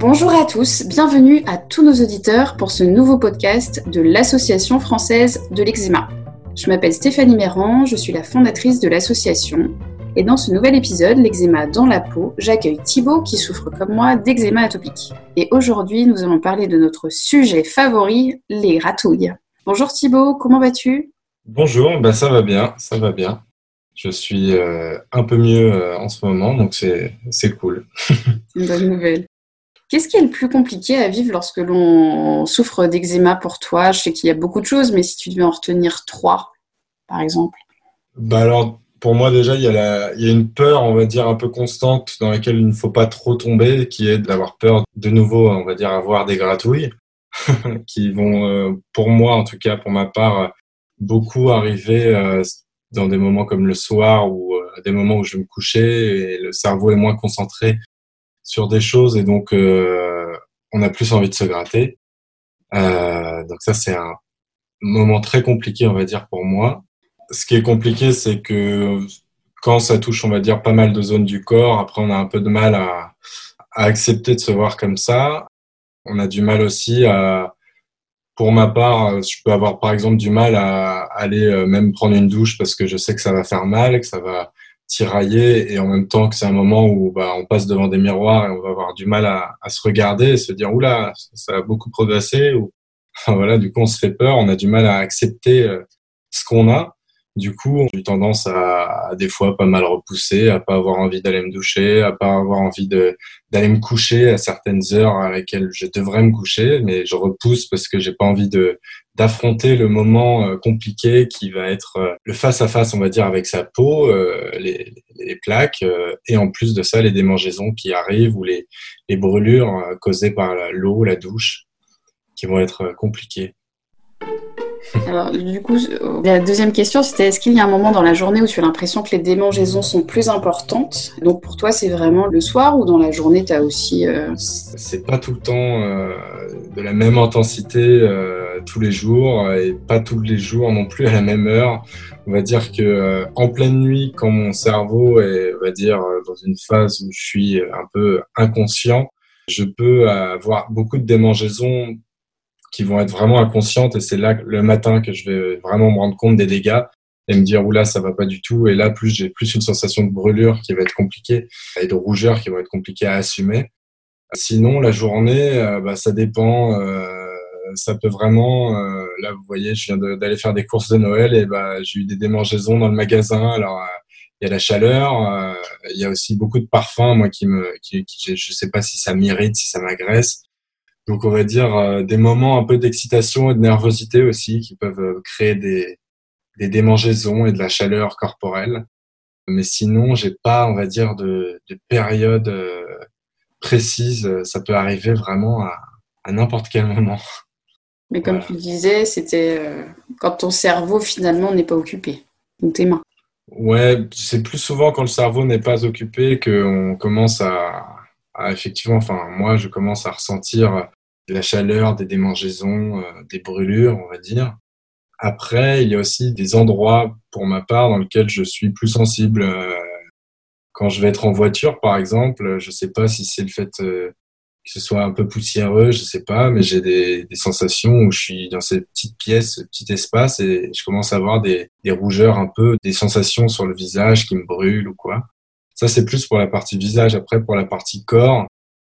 Bonjour à tous, bienvenue à tous nos auditeurs pour ce nouveau podcast de l'Association française de l'eczéma. Je m'appelle Stéphanie Méran, je suis la fondatrice de l'association et dans ce nouvel épisode, l'eczéma dans la peau, j'accueille Thibaut qui souffre comme moi d'eczéma atopique. Et aujourd'hui, nous allons parler de notre sujet favori, les ratouilles. Bonjour Thibaut, comment vas-tu? Bonjour, ben ça va bien, ça va bien. Je suis euh, un peu mieux euh, en ce moment, donc c'est cool. Une bonne nouvelle. Qu'est-ce qui est le plus compliqué à vivre lorsque l'on souffre d'eczéma pour toi? Je sais qu'il y a beaucoup de choses, mais si tu devais en retenir trois, par exemple. Bah alors, pour moi déjà, il y, a la, il y a une peur, on va dire, un peu constante dans laquelle il ne faut pas trop tomber, qui est d'avoir peur de nouveau, on va dire, avoir des gratouilles, qui vont, euh, pour moi en tout cas, pour ma part, beaucoup arriver dans des moments comme le soir ou euh, des moments où je vais me coucher et le cerveau est moins concentré sur des choses et donc euh, on a plus envie de se gratter. Euh, donc ça c'est un moment très compliqué on va dire pour moi. Ce qui est compliqué c'est que quand ça touche on va dire pas mal de zones du corps, après on a un peu de mal à, à accepter de se voir comme ça. On a du mal aussi à pour ma part, je peux avoir par exemple du mal à aller euh, même prendre une douche parce que je sais que ça va faire mal, que ça va tirailler et en même temps que c'est un moment où bah, on passe devant des miroirs et on va avoir du mal à, à se regarder et se dire oula ça a beaucoup progressé ou voilà du coup on se fait peur on a du mal à accepter euh, ce qu'on a du coup j'ai tendance à, des fois pas mal repousser à pas avoir envie d'aller me doucher à pas avoir envie d'aller me coucher à certaines heures à lesquelles je devrais me coucher mais je repousse parce que j'ai pas envie de d'affronter le moment euh, compliqué qui va être euh, le face à face, on va dire, avec sa peau, euh, les, plaques, et en plus de ça, les démangeaisons qui arrivent ou les brûlures causées par l'eau, la douche, qui vont être compliquées. Alors, du coup, la deuxième question, c'était est-ce qu'il y a un moment dans la journée où tu as l'impression que les démangeaisons sont plus importantes? Donc, pour toi, c'est vraiment le soir ou dans la journée, tu as aussi. Euh... C'est pas tout le temps euh, de la même intensité euh, tous les jours et pas tous les jours non plus à la même heure. On va dire que euh, en pleine nuit, quand mon cerveau est, on va dire, dans une phase où je suis un peu inconscient, je peux avoir beaucoup de démangeaisons qui vont être vraiment inconscientes et c'est là le matin que je vais vraiment me rendre compte des dégâts et me dire oula ça va pas du tout. Et là plus j'ai plus une sensation de brûlure qui va être compliquée et de rougeur qui va être compliquée à assumer. Sinon la journée euh, bah, ça dépend euh, ça peut vraiment euh, là vous voyez je viens d'aller faire des courses de Noël et bah j'ai eu des démangeaisons dans le magasin. Alors il y a la chaleur il y a aussi beaucoup de parfums moi qui me qui, qui je sais pas si ça m'irrite si ça m'agresse donc on va dire euh, des moments un peu d'excitation et de nervosité aussi qui peuvent euh, créer des, des démangeaisons et de la chaleur corporelle. Mais sinon, j'ai pas, on va dire, de, de période euh, précise. Ça peut arriver vraiment à, à n'importe quel moment. Mais comme tu disais, c'était quand ton cerveau finalement n'est pas occupé, ou tes mains. Ouais, c'est plus souvent quand le cerveau n'est pas occupé qu'on commence à, à, effectivement, enfin moi je commence à ressentir de la chaleur, des démangeaisons, euh, des brûlures, on va dire. Après, il y a aussi des endroits, pour ma part, dans lesquels je suis plus sensible. Euh, quand je vais être en voiture, par exemple, je sais pas si c'est le fait euh, que ce soit un peu poussiéreux, je sais pas, mais j'ai des, des, sensations où je suis dans cette petite pièce, ce petit espace, et je commence à avoir des, des rougeurs un peu, des sensations sur le visage qui me brûlent ou quoi. Ça, c'est plus pour la partie visage. Après, pour la partie corps,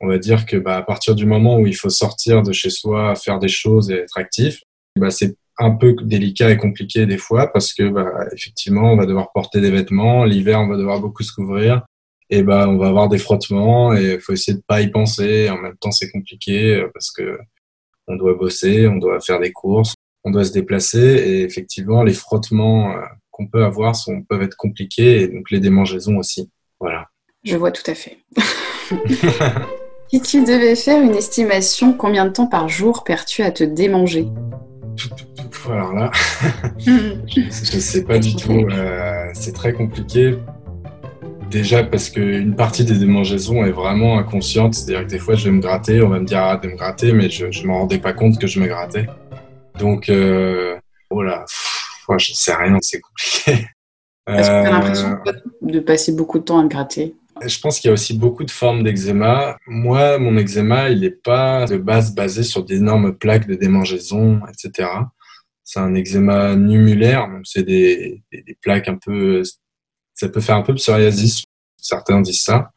on va dire que bah, à partir du moment où il faut sortir de chez soi, faire des choses et être actif, bah, c'est un peu délicat et compliqué des fois parce que bah, effectivement on va devoir porter des vêtements, l'hiver on va devoir beaucoup se couvrir et bah on va avoir des frottements et il faut essayer de pas y penser. En même temps c'est compliqué euh, parce que on doit bosser, on doit faire des courses, on doit se déplacer et effectivement les frottements euh, qu'on peut avoir sont, peuvent être compliqués et donc les démangeaisons aussi. Voilà. Je vois tout à fait. Si tu devais faire une estimation, combien de temps par jour perds-tu à te démanger Alors là, je ne sais pas du tout. Euh, c'est très compliqué. Déjà parce qu'une partie des démangeaisons est vraiment inconsciente. C'est-à-dire que des fois, je vais me gratter, on va me dire arrête de me gratter, mais je ne m'en rendais pas compte que je me grattais. Donc, euh, voilà, je ne sais rien, c'est compliqué. Est-ce que tu as l'impression de passer beaucoup de temps à le gratter? Je pense qu'il y a aussi beaucoup de formes d'eczéma. Moi, mon eczéma, il n'est pas de base basé sur d'énormes plaques de démangeaison, etc. C'est un eczéma numulaire, c'est des, des, plaques un peu, ça peut faire un peu psoriasis, certains disent ça.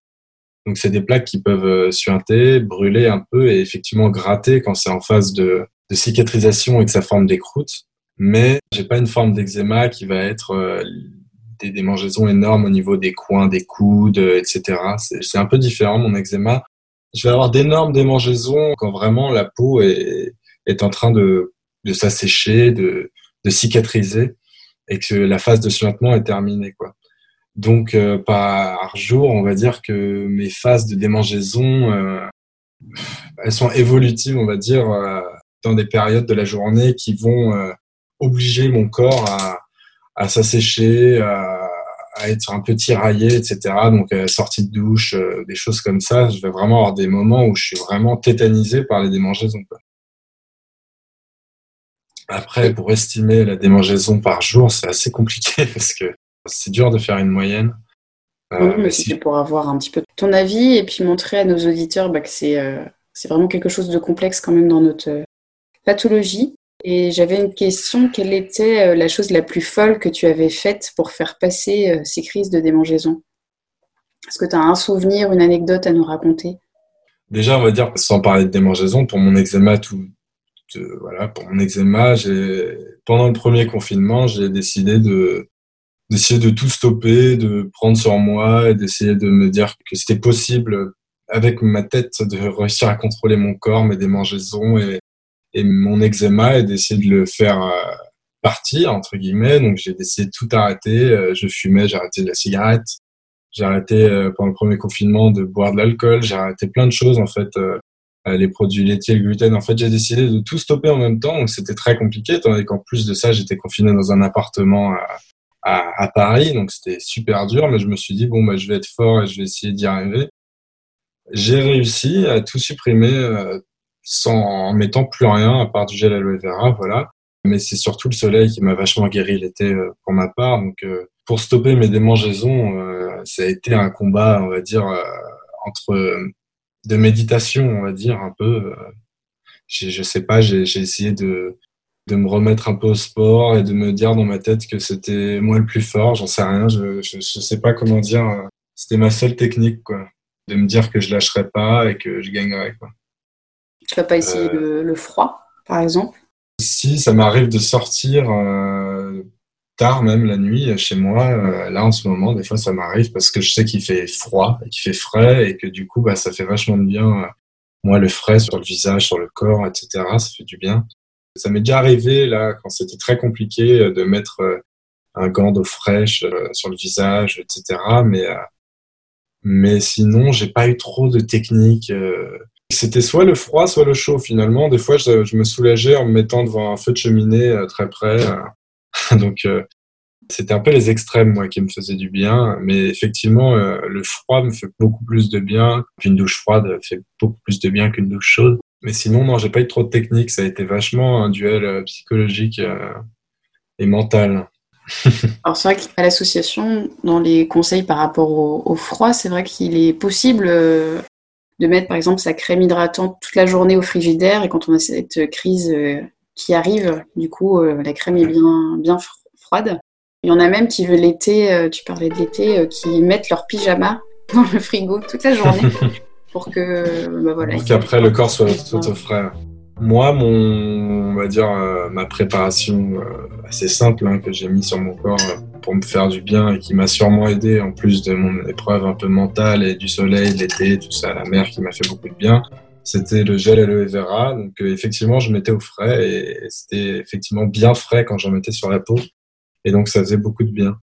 Donc c'est des plaques qui peuvent euh, suinter, brûler un peu et effectivement gratter quand c'est en phase de, de, cicatrisation et que ça forme des croûtes. Mais j'ai pas une forme d'eczéma qui va être euh, des démangeaisons énormes au niveau des coins, des coudes, etc. C'est un peu différent mon eczéma. Je vais avoir d'énormes démangeaisons quand vraiment la peau est, en train de, de s'assécher, de, cicatriser et que la phase de suintement est terminée. Quoi. Donc euh, par jour, on va dire que mes phases de démangeaison, euh, elles sont évolutives, on va dire, euh, dans des périodes de la journée qui vont euh, obliger mon corps à, à s'assécher, à, à, être un peu tiraillé, etc. Donc, euh, sortie de douche, euh, des choses comme ça. Je vais vraiment avoir des moments où je suis vraiment tétanisé par les démangeaisons. Quoi. Après, pour estimer la démangeaison par jour, c'est assez compliqué parce que c'est dur de faire une moyenne. Euh, oui, mais si... pour avoir un petit peu ton avis et puis montrer à nos auditeurs bah, que c'est euh, vraiment quelque chose de complexe quand même dans notre pathologie. Et j'avais une question, quelle était euh, la chose la plus folle que tu avais faite pour faire passer euh, ces crises de démangeaison? Est-ce que tu as un souvenir, une anecdote à nous raconter? Déjà, on va dire, sans parler de démangeaison, pour mon eczéma, tout, voilà, pour mon eczéma, pendant le premier confinement, j'ai décidé de, d'essayer de tout stopper, de prendre sur moi et d'essayer de me dire que c'était possible avec ma tête de réussir à contrôler mon corps, mes démangeaisons et, et mon eczéma et d'essayer de le faire euh, partir entre guillemets. Donc j'ai décidé de tout arrêter. Euh, je fumais, j'ai arrêté de la cigarette, j'ai arrêté euh, pendant le premier confinement de boire de l'alcool, j'ai arrêté plein de choses en fait. les produits laitiers, le gluten. En fait, j'ai décidé de tout stopper en même temps, donc c'était très compliqué, donné qu'en plus de ça, j'étais confiné dans un appartement à, à, Paris, donc c'était super dur, mais je me suis dit, bon, bah, je vais être fort et je vais essayer d'y arriver. J'ai réussi à tout supprimer, sans en mettant plus rien à part du gel aloe vera, voilà. Mais c'est surtout le soleil qui m'a vachement guéri l'été euh, pour ma part. Donc, euh, pour stopper mes démangeaisons, euh, ça a été un combat, on va dire, entre de méditation, on va dire un peu. je sais pas, j'ai essayé de de me remettre un peu au sport et de me dire dans ma tête que c'était moi le plus fort. J'en sais rien, je, je, je sais pas comment dire. C'était ma seule technique, quoi, de me dire que je lâcherais pas et que je gagnerais, quoi. Tu vas pas essayer euh, le, froid, par exemple Si, ça m'arrive de sortir euh, tard, même la nuit, chez moi. Euh, là, en ce moment, des fois, ça m'arrive parce que je sais qu'il fait froid et qu'il fait frais et que du coup, bah, ça fait vachement de bien. moi, le frais sur le visage, sur le corps, etc., ça fait du bien. Ça m'est déjà arrivé, là, quand c'était très compliqué, de mettre un gant d'eau fraîche sur le visage, etc. Mais, mais sinon, j'ai pas eu trop de techniques. C'était soit le froid, soit le chaud finalement. Des fois, je, me soulageais en me mettant devant un feu de cheminée euh, très près. Euh. Donc, euh, c'était un peu les extrêmes, moi, qui me faisaient du bien. Mais effectivement, le froid me fait beaucoup plus de bien. Une douche froide fait beaucoup plus de bien qu'une douche chaude. Mais sinon, non, j'ai pas eu trop de technique. Ça a été vachement un duel psychologique et mental. Alors c'est vrai qu'à l'association, dans les conseils par rapport au froid, c'est vrai qu'il est possible de mettre par exemple sa crème hydratante toute la journée au frigidaire et quand on a cette crise euh, qui arrive, du coup euh, la crème est bien, bien froide. Il y en a même qui veulent l'été, euh, tu parlais de l'été, qui mettent leur pyjama dans le frigo toute la journée pour que bah voilà. Pour qu'après le corps soit tout au frais. Moi, mon, on va dire, ma préparation assez simple hein, que j'ai mis sur mon corps pour me faire du bien et qui m'a sûrement aidé en plus de mon épreuve un peu mentale et du soleil, l'été, tout ça, la mer qui m'a fait beaucoup de bien. C'était le gel aloe vera. Donc euh, effectivement, je mettais au frais et c'était effectivement bien frais quand j'en mettais sur la peau. Et donc ça faisait beaucoup de bien.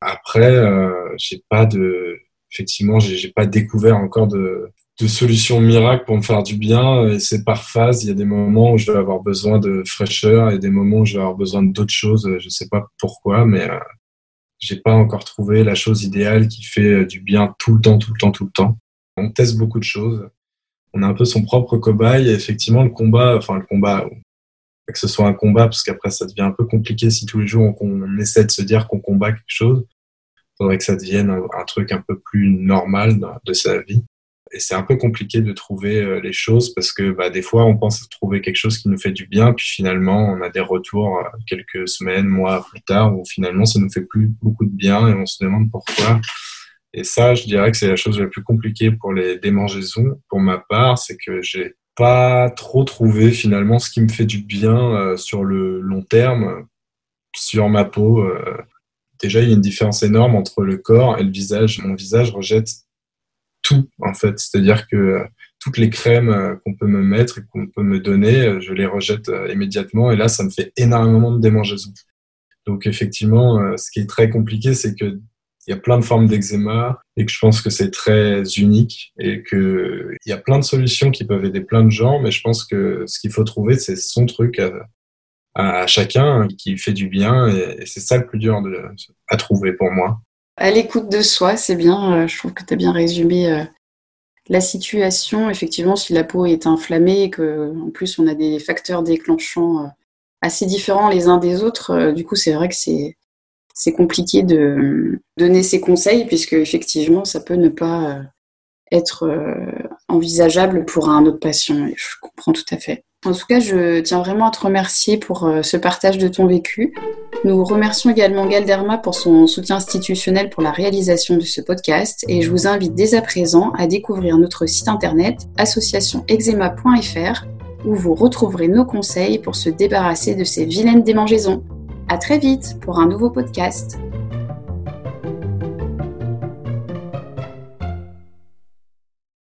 Après, euh, j'ai pas de, effectivement, j'ai pas découvert encore de, de solutions miracles pour me faire du bien. Et c'est par phase. Il y a des moments où je vais avoir besoin de fraîcheur et des moments où je vais avoir besoin d'autres choses. Je sais pas pourquoi, mais euh, j'ai pas encore trouvé la chose idéale qui fait euh, du bien tout le temps, tout le temps, tout le temps. On teste beaucoup de choses. On a un peu son propre cobaye et effectivement le combat, enfin le combat, que ce soit un combat parce qu'après ça devient un peu compliqué si tous les jours on, essaie de se dire qu'on combat quelque chose. faudrait que ça devienne un, truc un peu plus normal de sa vie. Et c'est un peu compliqué de trouver euh, les choses parce que bah, des fois, on pense trouver quelque chose qui nous fait du bien, puis finalement, on a des retours euh, quelques semaines, mois plus tard, où finalement, ça nous fait plus beaucoup de bien et on se demande pourquoi. Et ça, je dirais que c'est la chose la plus compliquée pour les démangeaisons. Pour ma part, c'est que j'ai pas trop trouvé finalement ce qui me fait du bien euh, sur le long terme, sur ma peau. déjà, il y a une différence énorme entre le corps et le visage. Mon visage rejette tout en fait. C'est-à-dire que euh, toutes les crèmes euh, qu'on peut me mettre et qu'on peut me donner, euh, je les rejette immédiatement et là, ça me fait énormément de démangeaisons. Donc effectivement, ce qui est très compliqué, c'est que il y a plein de formes d'eczéma et que je pense que c'est très unique et que il y a plein de solutions qui peuvent aider plein de gens, mais je pense que ce qu'il faut trouver, c'est son truc à, chacun qui fait du bien et, c'est ça le plus dur à trouver pour moi à l'écoute de soi, c'est bien. Euh, je trouve que tu as bien résumé euh, la situation. Effectivement, si la peau est inflammée et qu'en plus on a des facteurs déclenchants euh, assez différents les uns des autres, du coup, c'est vrai que c'est c'est compliqué de donner ces conseils puisque effectivement, ça peut ne pas être envisageable pour un autre patient. je comprends tout à fait. En tout cas, je tiens vraiment à te remercier pour ce partage de ton vécu. Nous remercions également Galderma pour son soutien institutionnel pour la réalisation de ce podcast et je vous invite dès à présent à découvrir notre site internet associationexema.fr où vous retrouverez nos conseils pour se débarrasser de ces vilaines démangeaisons. À très vite pour un nouveau podcast.